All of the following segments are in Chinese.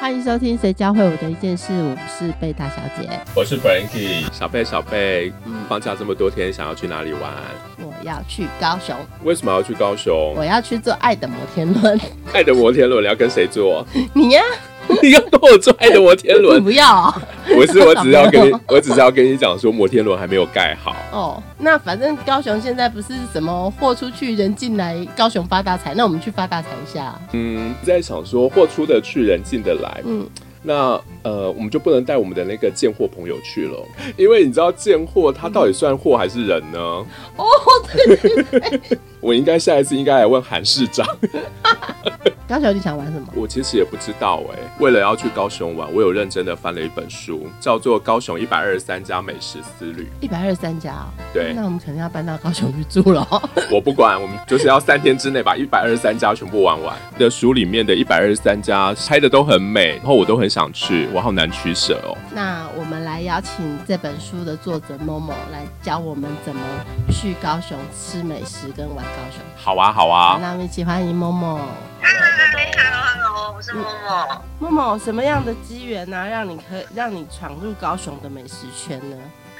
欢迎收听《谁教会我的一件事》，我是贝塔小姐，我是 Frankie，小贝小贝，放假这么多天，想要去哪里玩？我要去高雄。为什么要去高雄？我要去做爱的摩天轮。爱的摩天轮，你要跟谁做？你呀。你要跟我坐爱的摩天轮？不要，不是，我 只是要跟你，我只是要跟你讲说，摩天轮还没有盖好。哦，那反正高雄现在不是什么货出去人进来，高雄发大财，那我们去发大财一下。嗯，在想说货出的去，人进的来。嗯。那呃，我们就不能带我们的那个贱货朋友去了，因为你知道贱货他到底算货还是人呢？哦，对，我应该下一次应该来问韩市长。高雄你想玩什么？我其实也不知道哎。为了要去高雄玩，我有认真的翻了一本书，叫做《高雄一百二十三家美食之旅》。一百二十三家哦。对。那我们肯定要搬到高雄去住了。我不管，我们就是要三天之内把一百二十三家全部玩完。的书里面的一百二十三家拍的都很美，然后我都很想去，我好难取舍哦。那我们来邀请这本书的作者某某来教我们怎么去高雄吃美食跟玩高雄。好啊，好啊。那我们一起欢迎某某。Hello，Hello，我是某某。某某，什么样的机缘呢，让你可以让你闯入高雄的美食圈呢？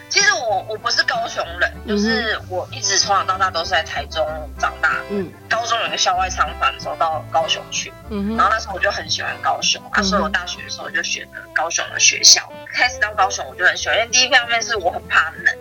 其实我我不是高雄人，就是我一直从小到大都是在台中长大。嗯，高中有个校外长的时候到高雄去，嗯然后那时候我就很喜欢高雄，啊，所以我大学的时候就选了高雄的学校。开始到高雄我就很喜欢，因为第一方面是我很怕冷，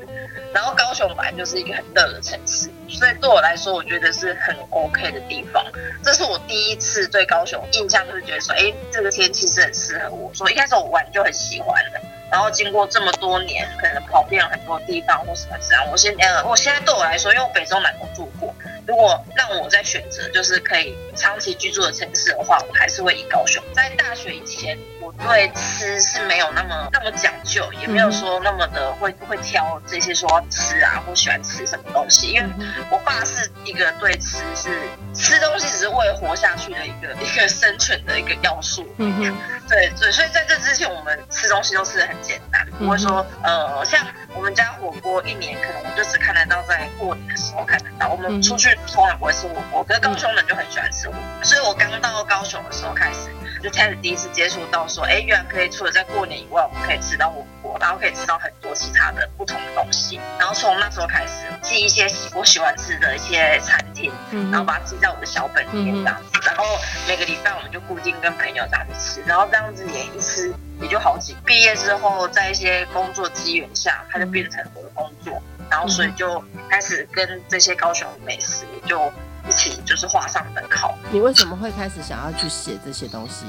然后高雄本来就是一个很热的城市，所以对我来说我觉得是很 OK 的地方。这是我第一次对高雄印象，就是觉得说，哎，这个天气是很适合我，所以一开始我玩就很喜欢了。然后经过这么多年，可能跑遍了很多地方或什么这样，我现呃，我现在对我来说，因为我北中南都住过，如果让我再选择就是可以长期居住的城市的话，我还是会以高雄。在大学以前，对吃是没有那么那么讲究，也没有说那么的会会挑这些说吃啊或喜欢吃什么东西，因为我爸是一个对吃是吃东西只是为了活下去的一个一个生存的一个要素。嗯哼，对对，所以在这之前，我们吃东西都吃的很。简单，不会说，呃，像我们家火锅一年可能我就只看得到在过年的时候看得到，我们出去从来不会吃火锅，可是高雄人就很喜欢吃火锅，所以我刚到高雄的时候开始就开始第一次接触到说，哎，原来可以除了在过年以外，我们可以吃到火锅，然后可以吃到很多其他的不同的东西，然后从那时候开始记一些我喜欢吃的一些餐厅，然后把它记在我的小本里面这样子，然后每个礼拜我们就固定跟朋友这样子吃，然后这样子也一吃。也就好几毕业之后，在一些工作机缘下，它就变成我的工作，然后所以就开始跟这些高雄美食就一起就是画上等号。你为什么会开始想要去写这些东西？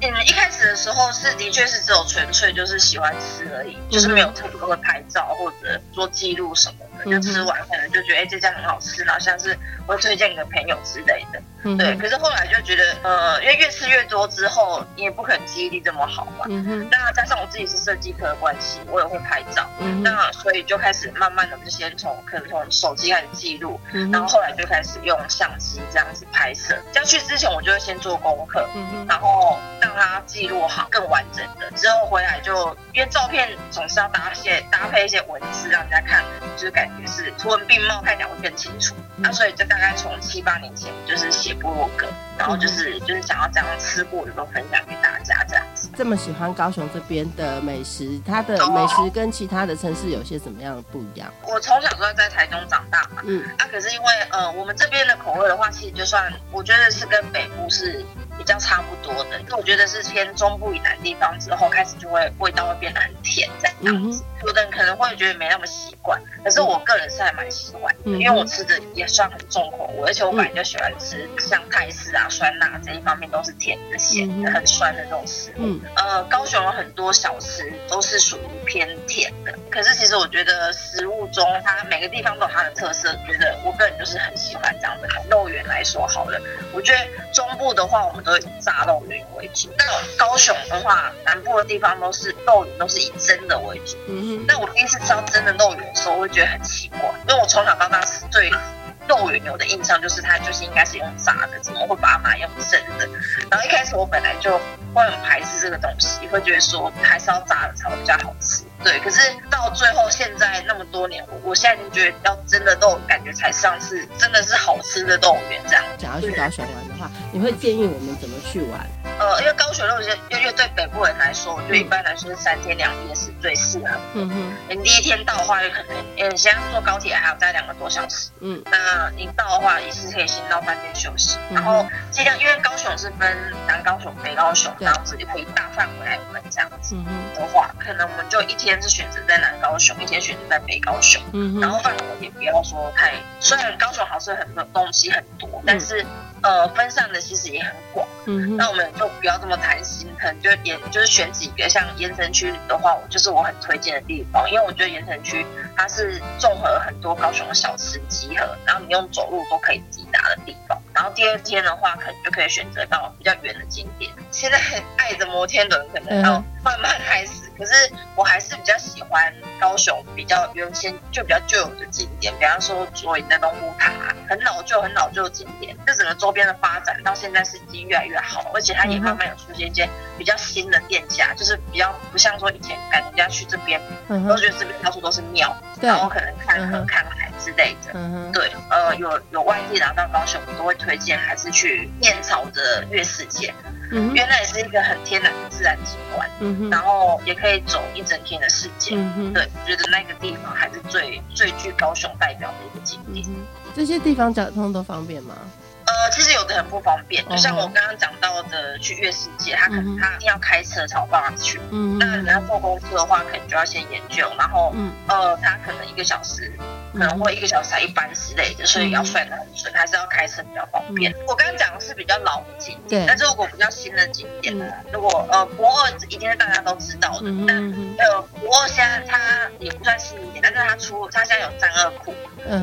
嗯，一开始的时候是的确是只有纯粹就是喜欢吃而已，就是没有特别会拍照或者做记录什么的，就吃完可能就觉得哎这家很好吃，然后像是会推荐给朋友之类的。对，可是后来就觉得，呃，因为越吃越多之后，你也不可能记忆力这么好嘛。嗯哼。那加上我自己是设计科的关系，我也会拍照。嗯。那所以就开始慢慢的，就先从可能从手机开始记录，嗯然后后来就开始用相机这样子拍摄。要去之前，我就会先做功课，嗯然后让它记录好，更完整的。之后回来就，因为照片总是要搭些搭配一些文字，让人家看，就是感觉是图文并茂，看起来会更清楚。那所以就大概从七八年前就是写。部落格，然后就是就是想要这样吃过的都分享给大家这样子。这么喜欢高雄这边的美食，它的美食跟其他的城市有些什么样的不一样？我从小都在台中长大嘛，嗯，啊，可是因为呃，我们这边的口味的话，其实就算我觉得是跟北部是。比较差不多的，因为我觉得是偏中部以南地方之后开始就会味道会变得很甜这样子，有的人可能会觉得没那么习惯，可是我个人是还蛮喜欢，因为我吃的也算很重口味，而且我本来就喜欢吃像泰式啊、酸辣这一方面都是甜的、咸的、很酸的这种食物。呃，高雄有很多小吃都是属于偏甜的，可是其实我觉得食物中它每个地方都有它的特色，觉得我个人就是很喜欢这样的。肉圆来说好了，我觉得中部的话我们都。以炸肉圆为主，那高雄的话，南部的地方都是肉圆都是以蒸的为主。嗯。那我第一次吃到蒸的肉圆的时候，我会觉得很奇怪，因为我从小到大是对肉圆有的印象就是它就是应该是用炸的，怎么会把它买用蒸的？然后一开始我本来就会很排斥这个东西，会觉得说还是要炸的才会比较好吃。对，可是到最后现在那么多年，我我现在就觉得要真的都感觉才像是真的是好吃的动物园这样。想要去高雄玩的话，你会建议我们怎么去玩？呃，因为高雄路线，因为对北部人来说，我觉得一般来说是三天两夜是最适合。嗯哼，你第一天到的话，有可能，嗯，先坐高铁还要待两个多小时。嗯，那你到的话，也是可以先到饭店休息，然后尽量，因为高雄是分南高雄、北高雄这样子，就可以大范围来玩这样子的话，可能我们就一天是选择在南高雄，一天选择在北高雄。嗯然后范围也不要说太，虽然高雄好吃很多东西很多，但是。呃，分散的其实也很广，嗯，那我们就不要这么贪心，可能就也就是选几个像盐城区的话，我就是我很推荐的地方，因为我觉得盐城区它是综合很多高雄的小吃集合，然后你用走路都可以抵达的地方。然后第二天的话，可能就可以选择到比较远的景点。现在爱的摩天轮可能要慢慢开始。可是我还是比较喜欢高雄比较原先就比较旧有的景点，比方说左营的龙虎塔，很老旧很老旧的景点。这整个周边的发展到现在是已经越来越好，而且它也慢慢有出现一些比较新的店家，就是比较不像说以前赶人家去这边，都觉得这边到处都是庙，然后可能看河看海之类的。对，呃，有有外地来到高雄，我都会推荐还是去燕巢的月世界。嗯原来也是一个很天然的自然景观，嗯然后也可以走一整天的世界。嗯对，我觉得那个地方还是最最具高雄代表的一个景点。这些地方交通都方便吗？呃，其实有的很不方便，就像我刚刚讲到的，去月世界，他可能他一定要开车才有办法去。嗯，那你要坐公车的话，可能就要先研究，然后，嗯呃，他可能一个小时。可能会一个小时才一班之类的，所以要算的很准，还是要开车比较方便。我刚刚讲的是比较老的景点，但是如果比较新的景点呢？如果呃博二一定是大家都知道的，但呃博二现在它也不算新景点，但是它出它现在有三二库，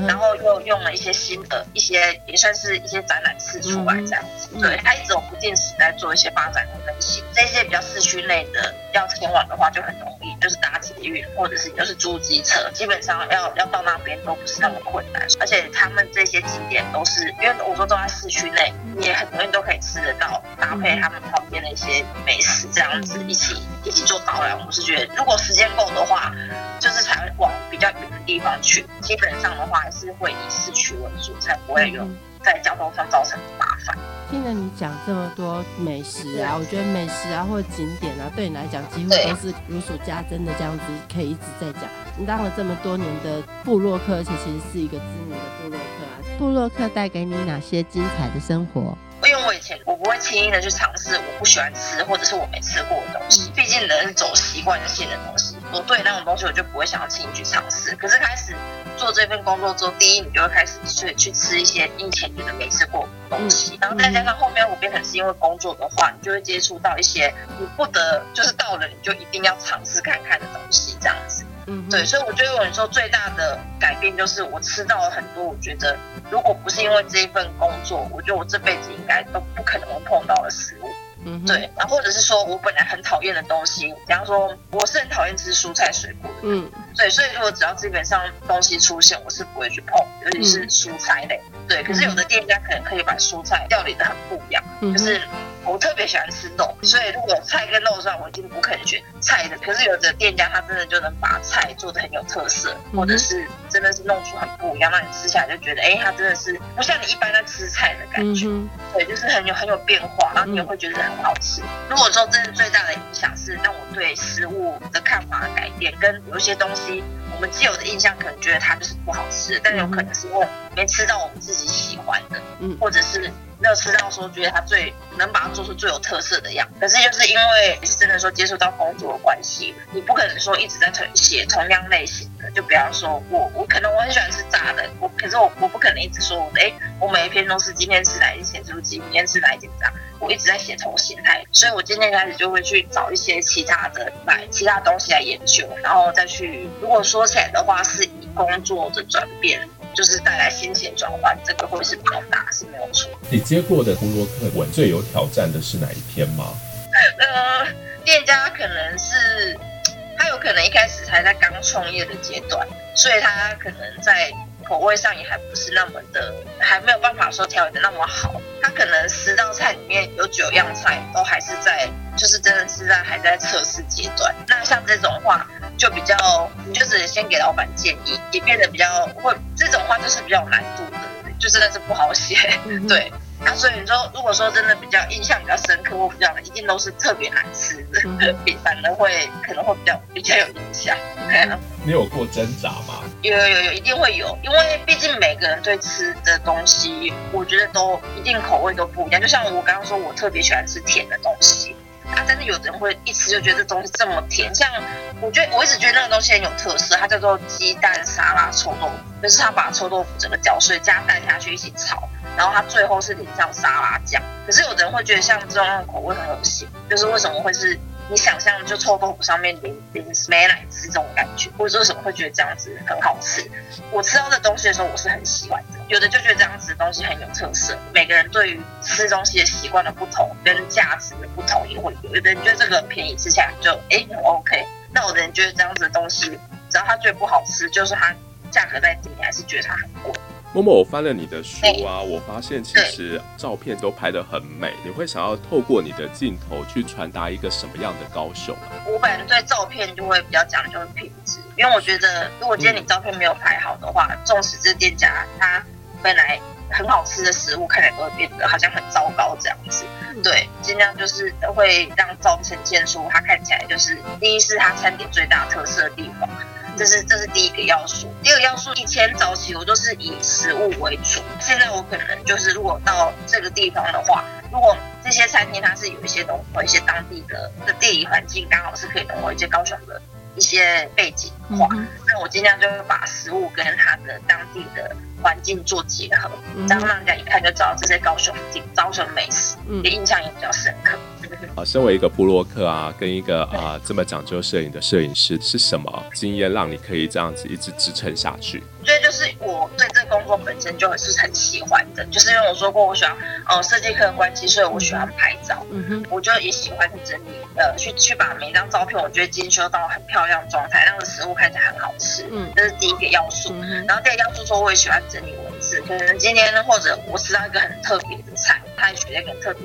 然后又用了一些新的一些也算是一些展览室出来这样子。对，它一直有不定时在做一些发展和更新。这些比较市区内的要前往的话就很容易，就是搭捷运或者是就是租机车，基本上要要到那边。都不是那么困难，而且他们这些景点都是，因为我说都在市区内，也很容易都可以吃得到，搭配他们旁边的一些美食，这样子一起一起做导览。我是觉得，如果时间够的话，就是才会往比较远的地方去。基本上的话，还是会以市区为主，才不会有在交通上造成麻烦。听了你讲这么多美食啊，我觉得美食啊或者景点啊，对你来讲几乎都是如数家珍的这样子，可以一直在讲。你当了这么多年的布洛克，而且其实是一个知名的布洛克啊。布洛克带给你哪些精彩的生活？因为我以前我不会轻易的去尝试我不喜欢吃或者是我没吃过的东西，毕竟人是走习惯性的东西。我对那种东西我就不会想要轻易去尝试。可是开始做这份工作之后，第一你就会开始去去吃一些以前觉得没吃过的东西，然后再加上后面我变成是因为工作的话，你就会接触到一些你不得就是到了你就一定要尝试看看的东西，这样子。嗯，对，所以我觉得我说最大的改变就是我吃到了很多，我觉得如果不是因为这一份工作，我觉得我这辈子应该都不可能会碰到的食物。嗯，对，然后或者是说我本来很讨厌的东西，比方说我是很讨厌吃蔬菜水果的，嗯，对，所以如果只要基本上东西出现，我是不会去碰，尤其是蔬菜类，对。可是有的店家可能可以把蔬菜料理的很不一样，就是我特别喜欢吃肉，所以如果菜跟肉上，我一定不可能选菜的。可是有的店家他真的就能把菜做的很有特色，或者是真的是弄出很不一样，让你吃下来就觉得，哎，它真的是不像你一般在吃菜的感觉，对，就是很有很有变化，然后你也会觉得。很好吃。如果说真的最大的影响是让我对食物的看法改变，跟有一些东西我们既有的印象可能觉得它就是不好吃，但有可能是因为没吃到我们自己喜欢的，嗯，或者是没有吃到说觉得它最能把它做出最有特色的样。可是就是因为是真的说接触到工作的关系，你不可能说一直在写同样类型的。就比方说我我可能我很喜欢吃炸的，我可是我我不可能一直说哎，我每一篇都是今天吃哪一件猪鸡，明天吃哪一件炸。我一直在写同心态，所以我今天开始就会去找一些其他的买其他东西来研究，然后再去。如果说起来的话，是以工作的转变，就是带来心情转换，这个会是比较大，是没有错。你接过的工作课文最有挑战的是哪一篇吗？呃，店家可能是他有可能一开始还在刚创业的阶段，所以他可能在。口味上也还不是那么的，还没有办法说调理的那么好。它可能十道菜里面有九样菜都还是在，就是真的是在还在测试阶段。那像这种话就比较，你就只能先给老板建议，也变得比较会这种话就是比较有难度的，就真的是不好写，对。那所以你说，如果说真的比较印象比较深刻或比较一定都是特别难吃的，比反而会可能会比较比较有印象。你有过挣扎吗？有有有有，一定会有，因为毕竟每个人对吃的东西，我觉得都一定口味都不一样。就像我刚刚说，我特别喜欢吃甜的东西，啊，但是有的人会一吃就觉得这东西这么甜。像我觉得我一直觉得那个东西很有特色，它叫做鸡蛋沙拉臭豆腐，就是他把臭豆腐整个搅碎，加蛋下去一起炒。然后它最后是淋上沙拉酱，可是有的人会觉得像这种口味很恶心，就是为什么会是你想象就臭豆腐上面淋淋美奶滋这种感觉，或者为什么会觉得这样子很好吃？我吃到这东西的时候，我是很喜欢的。有的就觉得这样子的东西很有特色，每个人对于吃东西的习惯的不同跟价值的不同也会有。有的人觉得这个便宜吃起来就哎很 OK，那有的人觉得这样子的东西，只要他觉得不好吃，就是他价格再低，你还是觉得它很贵。默默，我翻了你的书啊，我发现其实照片都拍得很美。你会想要透过你的镜头去传达一个什么样的高雄？我本人对照片就会比较讲究品质，因为我觉得如果今天你照片没有拍好的话，纵使这店家他本来很好吃的食物，看起来都会变得好像很糟糕这样子。对，尽量就是会让照片呈现出它看起来就是第一是它餐厅最大特色的地方。这是这是第一个要素，第二个要素，以前早期我都是以食物为主，现在我可能就是如果到这个地方的话，如果这些餐厅它是有一些融合一些当地的的地理环境，刚好是可以融合一些高雄的一些背景的话，那我尽量就会把食物跟它的当地的环境做结合，这样让人家一看就知道这些高雄景、高雄美食，的印象也比较深刻。啊，身为一个布洛克啊，跟一个啊这么讲究摄影的摄影师，是什么经验让你可以这样子一直支撑下去？我觉得就是我对这个工作本身就是很喜欢的，就是因为我说过我喜欢呃设计课的关系，所以我喜欢拍照，嗯哼，我就也喜欢去整理，呃，去去把每张照片我觉得精修到很漂亮状态，让个食物看起来很好吃，嗯，这是第一个要素。然后第二个要素说我也喜欢整理文字，可能今天或者我吃到一个很特别的菜，它也取了一个很特别。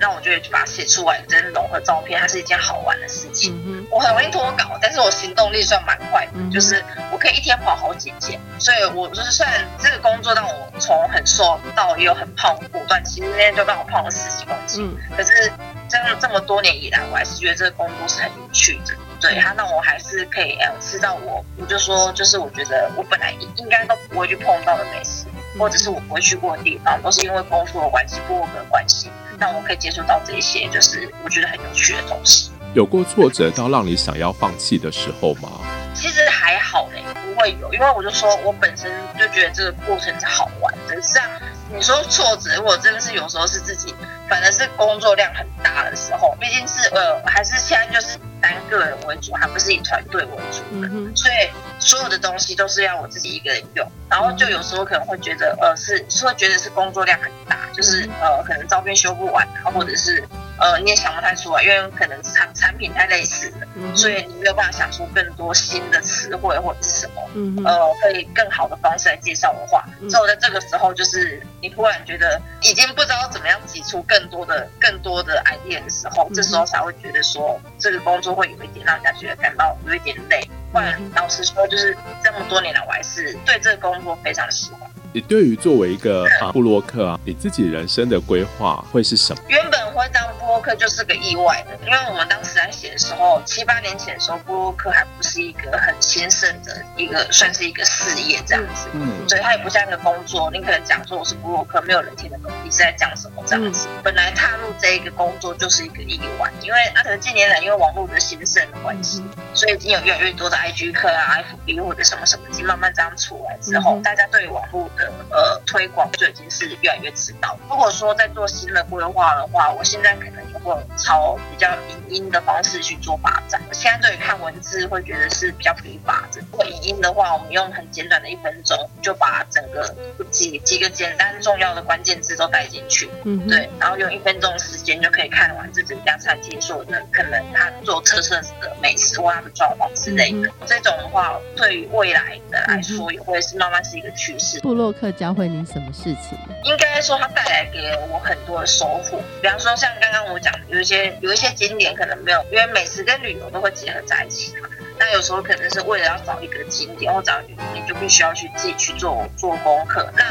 那我就会把它写出来，真融合照片，它是一件好玩的事情。我很容易脱稿，但是我行动力算蛮快的，就是我可以一天跑好几件。所以，我就是虽然这个工作让我从很瘦到也有很胖过段，其实那天就让我胖了十几公斤。可是，这样这么多年以来，我还是觉得这个工作是很有趣的。对他让我还是可以呃吃到我，我就说就是我觉得我本来应该都不会去碰到的美食，或者是我不会去过的地方，都是因为工作的关系、工作的关系。让我可以接触到这些，就是我觉得很有趣的东西。有过挫折到让你想要放弃的时候吗？其实还好嘞，不会有，因为我就说我本身就觉得这个过程是好玩的。这样你说挫折，我真的是有时候是自己，反而是工作量很大的时候，毕竟是呃，还是现在就是。单个人为主，还不是以团队为主的，所以所有的东西都是要我自己一个人用。然后就有时候可能会觉得，呃，是是会觉得是工作量很大，就是呃，可能照片修不完，啊，或者是呃，你也想不太出来，因为可能产产品太类似了，所以你没有办法想出更多新的词汇或者是什么，呃，可以更好的方式来介绍的话，之后在这个时候，就是你突然觉得已经不知道怎么样挤出更多的、更多的 idea 的时候，这时候才会觉得说这个工作。会有一点让人家觉得感到有一点累，不然老实说，就是这么多年来，我还是对这个工作非常喜欢。你对于作为一个布洛克啊，你自己人生的规划会是什么？原本会当布洛克就是个意外的，因为我们当时在写的时候，七八年前的时候，布洛克还不是一个很兴盛的一个，算是一个事业这样子。嗯，所以它也不像一个工作，你可能讲说我是布洛克，没有人听得懂你是在讲什么这样子。本来踏入这一个工作就是一个意外，因为可能近年来因为网络的兴盛的关系，所以已经有越来越多的 IG 课啊、FB 或者什么什么，已经慢慢这样出来之后，大家对网络的。呃，推广就已经是越来越知道。如果说在做新的规划的话，我现在可能也会朝比较影音的方式去做发展。现在对于看文字会觉得是比较疲乏的。如果影音的话，我们用很简短的一分钟就把整个几几个简单重要的关键字都带进去，嗯，对，然后用一分钟时间就可以看完这整家餐厅所的可能他做特色的美食或它的状况之类的。这种的话，对于未来的来说也会是慢慢是一个趋势。布洛克教会你什么事情？应该说他带来给我很多的收获。比方说像刚刚我讲，有一些有一些景点可能没有，因为美食跟旅游都会结合在一起嘛。那有时候可能是为了要找一个景点或找一个景点，就必须要去自己去做做功课。那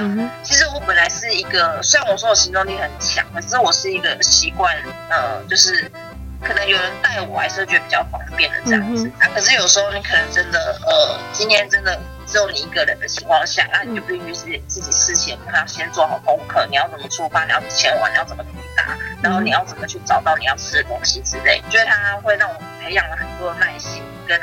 其实我本来是一个，虽然我说我行动力很强，可是我是一个习惯，呃，就是可能有人带我，还是觉得比较方便的这样子。啊，可是有时候你可能真的，呃，今天真的。只有你一个人的情况下，那你就必须是自己事先可能先做好功课，你要怎么出发，你要前往，你要怎么抵达，然后你要怎么去找到你要吃的东西之类。觉得它会让我培养了很多的耐心。跟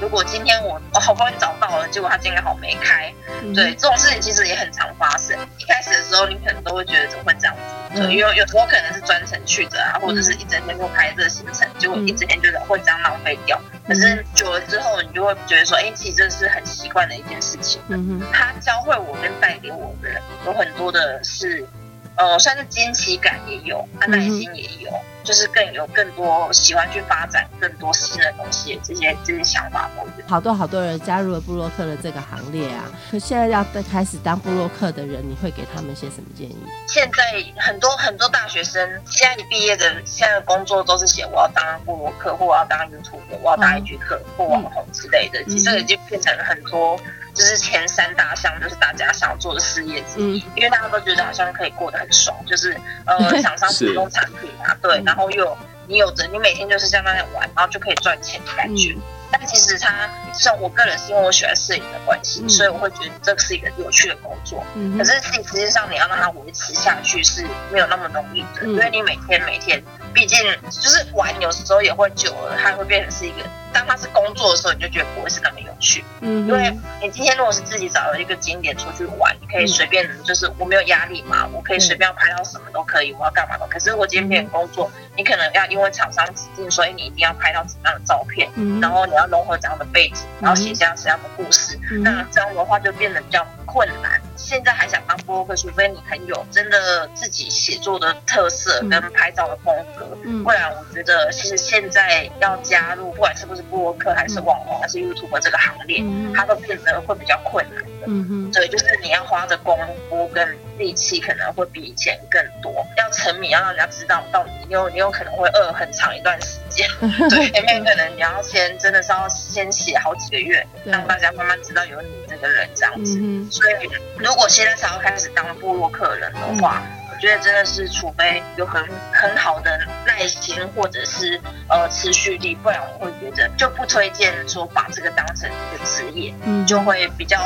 如果今天我我好不容易找到了，结果它今天好没开，对这种事情其实也很常发生。一开始的时候，你可能都会觉得怎么会这样子？对，因为有时候可能是专程去的啊，或者是一整天都开这个行程，结果一整天就是会这样浪费掉。可是久了之后，你就会觉得说，哎，其实这是很习惯的一件事情。嗯哼，他教会我跟带给我的人有很多的是，呃，算是惊奇感也有，他耐心也有。就是更有更多喜欢去发展更多新的东西，这些这些想法都有。好多好多人加入了布洛克的这个行列啊！可现在要开始当布洛克的人，你会给他们些什么建议？现在很多很多大学生，现在你毕业的，现在的工作都是写我要当布洛克，或我要当 YouTube，我要当一句课或网红之类的。其实已经变成了很多，就是前三大项，就是大家想要做的事业之一。因为大家都觉得好像可以过得很爽，就是呃，厂商提供产品啊，对。然后又你有着你每天就是在那样玩，然后就可以赚钱的感觉。但其实它像我个人是因为我喜欢摄影的关系，所以我会觉得这是一个有趣的工作。可是实实际上你要让它维持下去是没有那么容易的，因为你每天每天。毕竟就是玩，有时候也会久了，它会变成是一个。当它是工作的时候，你就觉得不会是那么有趣。嗯，因为你今天如果是自己找了一个景点出去玩，你可以随便，就是我没有压力嘛，我可以随便要拍到什么都可以，我要干嘛都。可是我今天变成工作，你可能要因为厂商指定，所以你一定要拍到怎样的照片，然后你要融合怎样的背景，然后写下怎样的故事。那这样的话就变得比较困难。现在还想当播客，除非你很有真的自己写作的特色跟拍照的风格，不然我觉得其实现在要加入，不管是不是播客，还是网红，还是 YouTube 这个行列，它都变得会比较困难的。嗯哼，对，就是你要花的功夫跟力气可能会比以前更多，要成名，要让人家知道到底你有你有可能会饿很长一段时间。对，前面可能你要先真的是要先写好几个月，让大家慢慢知道有你这个人这样子。所以如果现在才要开始当部落客人的话，我觉得真的是除非有很很好的耐心或者是呃持续力，不然我会觉得就不推荐说把这个当成一个职业，嗯，就会比较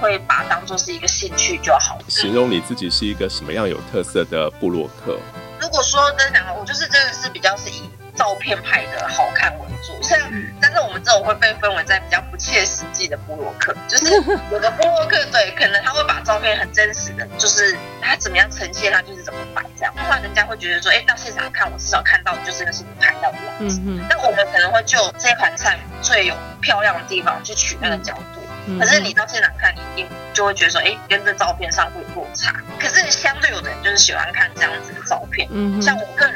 会把它当做是一个兴趣就好。形容你自己是一个什么样有特色的部落客？如果说真的，我就是真的是比较是以。照片拍的好看为主，像但是我们这种会被分为在比较不切实际的布洛克，就是 有的布洛克对，可能他会把照片很真实的，就是他怎么样呈现，他就是怎么摆这样，话人家会觉得说，哎，到现场看我至少看到就是那是你拍到的样子，但我们可能会就这盘菜最有漂亮的地方去取那个角度。可是你到现场看，你一定就会觉得说，哎，跟这照片上会有落差。可是相对有的人就是喜欢看这样子的照片。嗯，像我个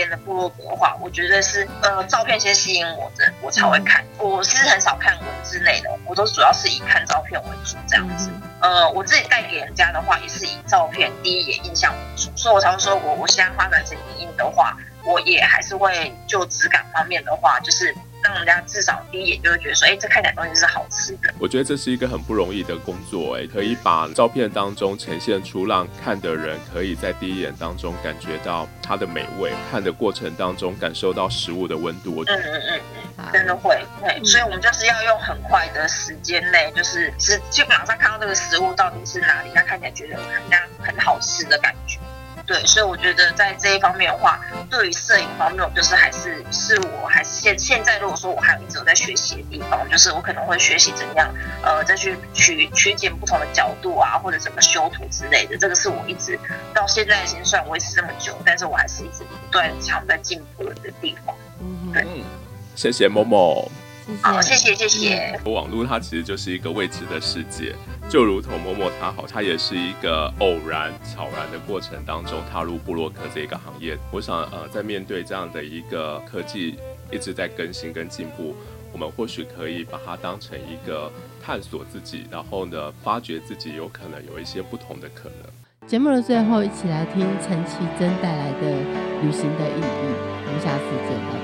人在看别人的部落格的话，我觉得是呃照片先吸引我的，我才会看。我是很少看文字类的，我都主要是以看照片为主这样子。呃，我自己带给人家的话，也是以照片第一眼印象为主，所以我才会说我我现在发展成影音的话，我也还是会就质感方面的话，就是。让人家至少第一眼就会觉得说，哎，这看起来东西是好吃的。我觉得这是一个很不容易的工作，哎，可以把照片当中呈现出让看的人可以在第一眼当中感觉到它的美味，看的过程当中感受到食物的温度。嗯嗯嗯嗯，真的会会，所以我们就是要用很快的时间内，就是是就马上看到这个食物到底是哪里，它看起来觉得很像很好吃的感觉。对。所以我觉得在这一方面的话，对于摄影方面，我就是还是是我还是现现在如果说我还一直有在学习的地方，就是我可能会学习怎样呃再去取取景不同的角度啊，或者怎么修图之类的。这个是我一直到现在已经算维持这么久，但是我还是一直不断常在进步的地方。嗯，对，谢谢某某。好，谢谢谢谢。网络它其实就是一个未知的世界，就如同默默他好，它也是一个偶然悄然的过程当中踏入布洛克这个行业。我想，呃，在面对这样的一个科技一直在更新跟进步，我们或许可以把它当成一个探索自己，然后呢，发掘自己有可能有一些不同的可能。节目的最后，一起来听陈绮贞带来的旅行的意义。我们下次见，拜拜。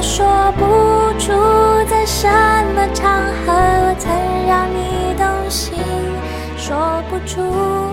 说不出在什么场合我曾让你动心，说不出。